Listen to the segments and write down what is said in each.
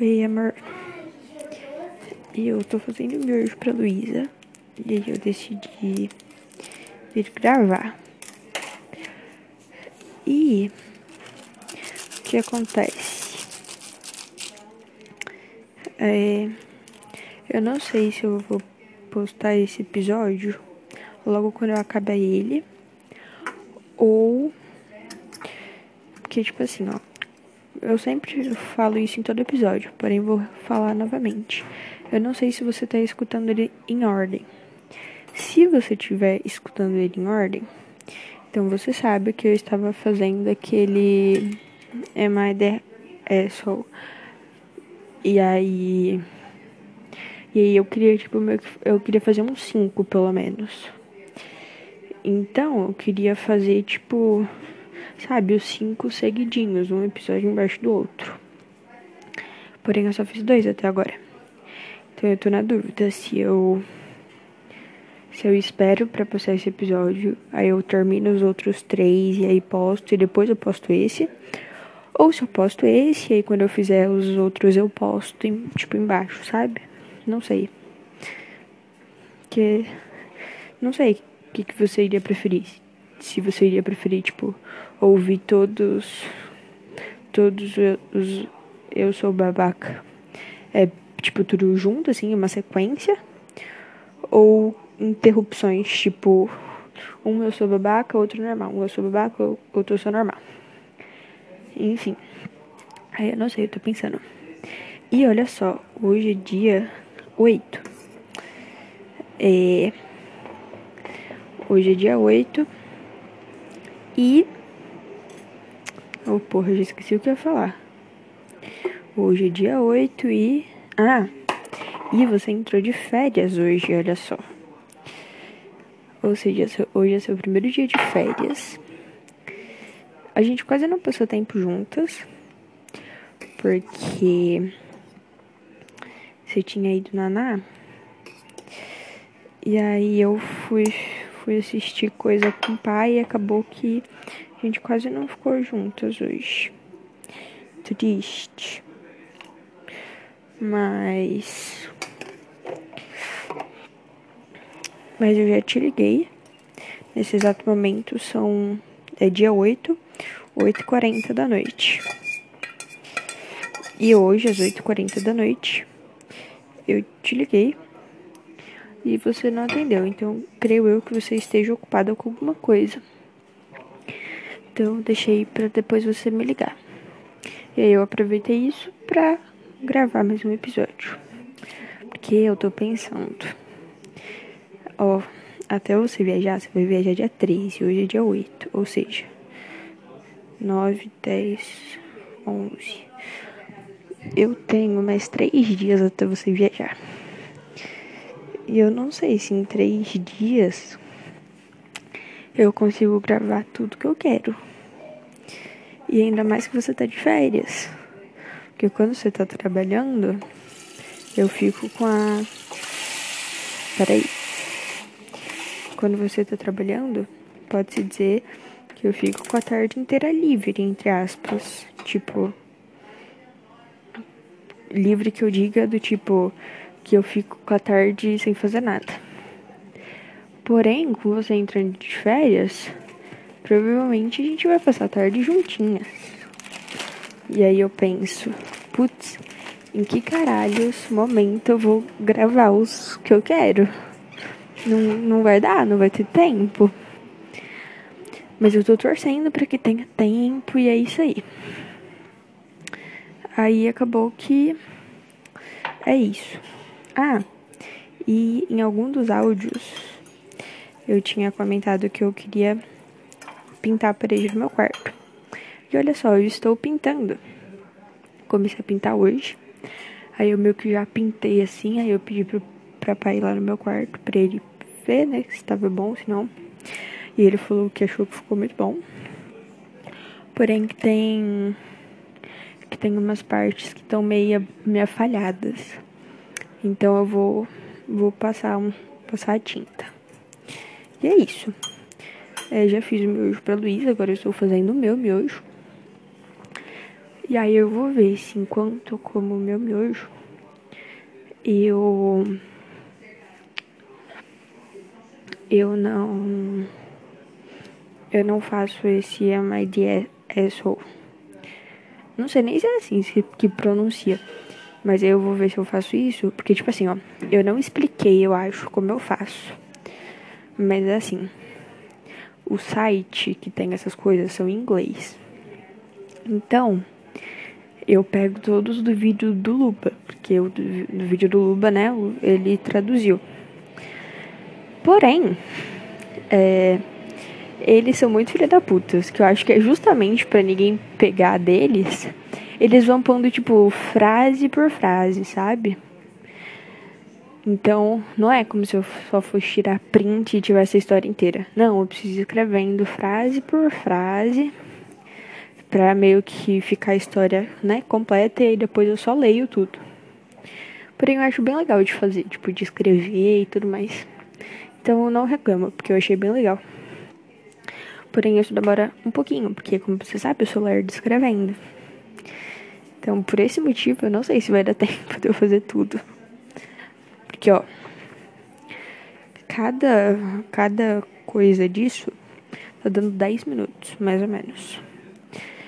Oi, amor. Eu tô fazendo miojo pra Luísa. E aí eu decidi vir gravar. E o que acontece? É, eu não sei se eu vou postar esse episódio logo quando eu acabar ele. Ou. Porque, tipo assim, ó. Eu sempre falo isso em todo episódio, porém vou falar novamente. Eu não sei se você está escutando ele em ordem. Se você estiver escutando ele em ordem, então você sabe que eu estava fazendo aquele Am I the Asshole? E aí. E aí eu queria, tipo, eu queria fazer um 5 pelo menos. Então eu queria fazer, tipo, sabe, os cinco seguidinhos, um episódio embaixo do outro. Porém, eu só fiz dois até agora. Então eu tô na dúvida se eu. Se eu espero para postar esse episódio, aí eu termino os outros três e aí posto, e depois eu posto esse. Ou se eu posto esse, e aí quando eu fizer os outros eu posto, em, tipo, embaixo, sabe? Não sei. Que. Não sei o que, que você iria preferir. Se você iria preferir, tipo, ouvir todos. Todos os. Eu sou babaca. É, tipo, tudo junto, assim, uma sequência. Ou interrupções, tipo, um eu sou babaca, outro normal. Um eu sou babaca, outro eu sou normal. Enfim. Aí eu não sei, eu tô pensando. E olha só, hoje é dia 8. É. Hoje é dia 8. E. Oh, porra, já esqueci o que eu ia falar. Hoje é dia 8 e. Ah! E você entrou de férias hoje, olha só. Ou seja, hoje é seu primeiro dia de férias. A gente quase não passou tempo juntas. Porque. Você tinha ido naná. E aí eu fui, fui assistir coisa com o pai e acabou que a gente quase não ficou juntas hoje. Triste. Mas. Mas eu já te liguei. Nesse exato momento são. É dia 8, 8h40 da noite. E hoje, às 8h40 da noite, eu te liguei e você não atendeu. Então, creio eu que você esteja ocupada com alguma coisa. Então, deixei para depois você me ligar. E aí eu aproveitei isso pra gravar mais um episódio. Porque eu tô pensando. Ó, até você viajar, você vai viajar dia 13, hoje é dia 8. Ou seja, 9, 10, 11. Eu tenho mais três dias até você viajar. E eu não sei se em três dias eu consigo gravar tudo que eu quero. E ainda mais que você tá de férias. Porque quando você tá trabalhando, eu fico com a. Peraí. Quando você tá trabalhando, pode-se dizer que eu fico com a tarde inteira livre, entre aspas. Tipo. Livre que eu diga do tipo que eu fico com a tarde sem fazer nada. Porém, com você entrando de férias, provavelmente a gente vai passar a tarde juntinhas. E aí eu penso, putz, em que caralhos momento eu vou gravar os que eu quero? Não, não vai dar, não vai ter tempo. Mas eu tô torcendo para que tenha tempo e é isso aí. Aí acabou que é isso. Ah, e em algum dos áudios eu tinha comentado que eu queria pintar a parede do meu quarto. E olha só, eu estou pintando. Comecei a pintar hoje. Aí eu meio que já pintei assim, aí eu pedi pro, pra pai ir lá no meu quarto pra ele ver, né, se estava bom, se não. E ele falou que achou que ficou muito bom. Porém que tem que tem umas partes que estão meio, meio falhadas. Então eu vou vou passar um passar a tinta. E é isso. É, já fiz o miojo pra Luísa, agora eu estou fazendo o meu miojo. E aí eu vou ver se enquanto eu como o meu miojo, eu. Eu não. Eu não faço esse MID asshole. Não sei nem se é assim que pronuncia. Mas aí eu vou ver se eu faço isso. Porque, tipo assim, ó. Eu não expliquei, eu acho, como eu faço. Mas assim. O site que tem essas coisas são em inglês. Então. Eu pego todos do vídeo do Luba. Porque o do vídeo do Luba, né? Ele traduziu. Porém. É eles são muito filha da puta, que eu acho que é justamente para ninguém pegar deles, eles vão pondo tipo frase por frase, sabe? Então, não é como se eu só fosse tirar print e tivesse a história inteira. Não, eu preciso ir escrevendo frase por frase pra meio que ficar a história, né, completa e aí depois eu só leio tudo. Porém, eu acho bem legal de fazer, tipo, de escrever e tudo mais. Então, eu não reclamo, porque eu achei bem legal. Porém, isso demora um pouquinho, porque, como você sabe, eu sou lerdo escrevendo. Então, por esse motivo, eu não sei se vai dar tempo de eu fazer tudo. Porque, ó, cada, cada coisa disso tá dando 10 minutos, mais ou menos.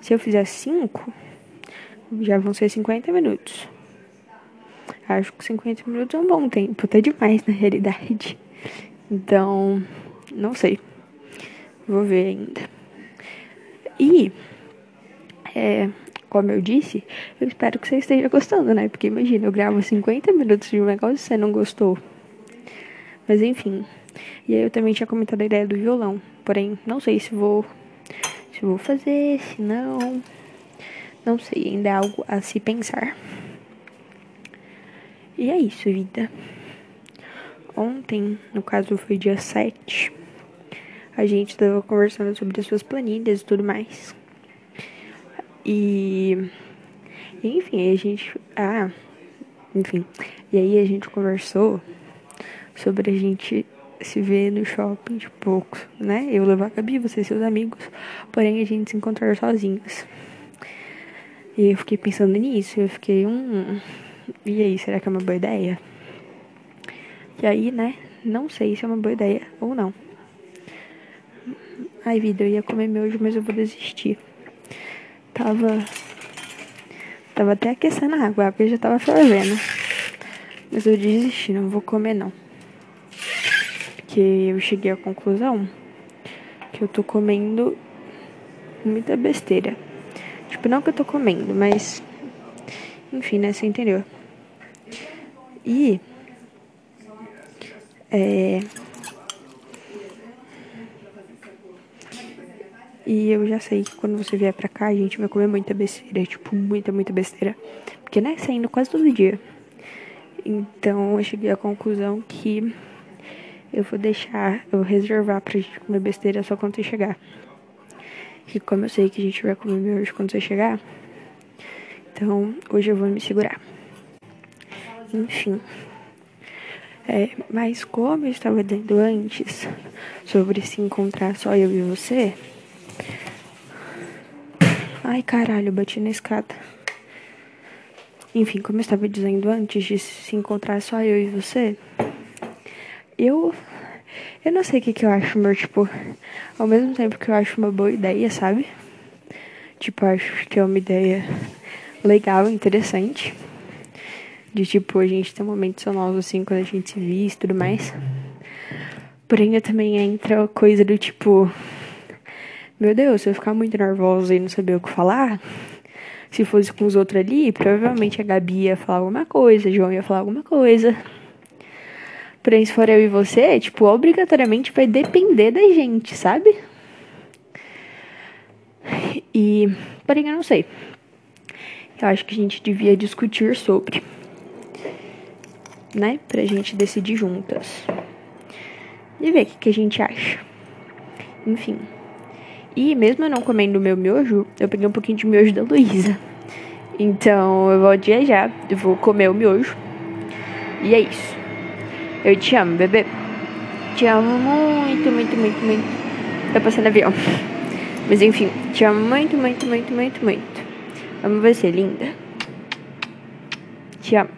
Se eu fizer 5, já vão ser 50 minutos. Acho que 50 minutos é um bom tempo, até demais na realidade. Então, não sei. Vou ver ainda. E, é, como eu disse, eu espero que você esteja gostando, né? Porque imagina, eu gravo 50 minutos de um negócio e você não gostou. Mas enfim. E aí eu também tinha comentado a ideia do violão. Porém, não sei se vou. Se vou fazer, se não. Não sei, ainda é algo a se pensar. E é isso, vida. Ontem, no caso foi dia 7 a gente estava conversando sobre as suas planilhas e tudo mais. E. Enfim, a gente. Ah, enfim. E aí a gente conversou sobre a gente se ver no shopping de pouco, né? Eu levar a Gabi, você e seus amigos, porém a gente se encontrar sozinhos. E eu fiquei pensando nisso, eu fiquei, hum, e aí, será que é uma boa ideia? E aí, né, não sei se é uma boa ideia ou não. Ai, vida, eu ia comer miojo, mas eu vou desistir. Tava. Tava até aquecendo a água, a água já tava fervendo. Mas eu desisti, não vou comer não. Porque eu cheguei à conclusão que eu tô comendo muita besteira. Tipo, não que eu tô comendo, mas. Enfim, né? Você entendeu? E. É. E eu já sei que quando você vier pra cá, a gente vai comer muita besteira. Tipo, muita, muita besteira. Porque, né, saindo quase todo dia. Então, eu cheguei à conclusão que eu vou deixar, eu vou reservar pra gente comer besteira só quando você chegar. E como eu sei que a gente vai comer hoje quando você chegar, então hoje eu vou me segurar. Enfim. É, mas como eu estava dizendo antes sobre se encontrar só eu e você, Ai, caralho, bati na escada. Enfim, como eu estava dizendo antes de se encontrar só eu e você, eu. Eu não sei o que, que eu acho, meu, tipo. Ao mesmo tempo que eu acho uma boa ideia, sabe? Tipo, acho que é uma ideia legal, interessante. De tipo, a gente ter momentos sonoros assim quando a gente se vê e tudo mais. Porém, também entra coisa do tipo meu Deus, se eu ficar muito nervosa e não saber o que falar, se fosse com os outros ali, provavelmente a Gabi ia falar alguma coisa, João ia falar alguma coisa. Porém, se for eu e você, tipo, obrigatoriamente vai depender da gente, sabe? E, porém, eu não sei. Eu acho que a gente devia discutir sobre, né? Pra gente decidir juntas. E ver o que, que a gente acha. Enfim. E mesmo eu não comendo meu miojo, eu peguei um pouquinho de miojo da Luísa. Então eu vou dia já, eu vou comer o miojo. E é isso. Eu te amo, bebê. Te amo muito, muito, muito, muito. Tá passando avião. Mas enfim, te amo muito, muito, muito, muito, muito. Vai ser linda? Te amo.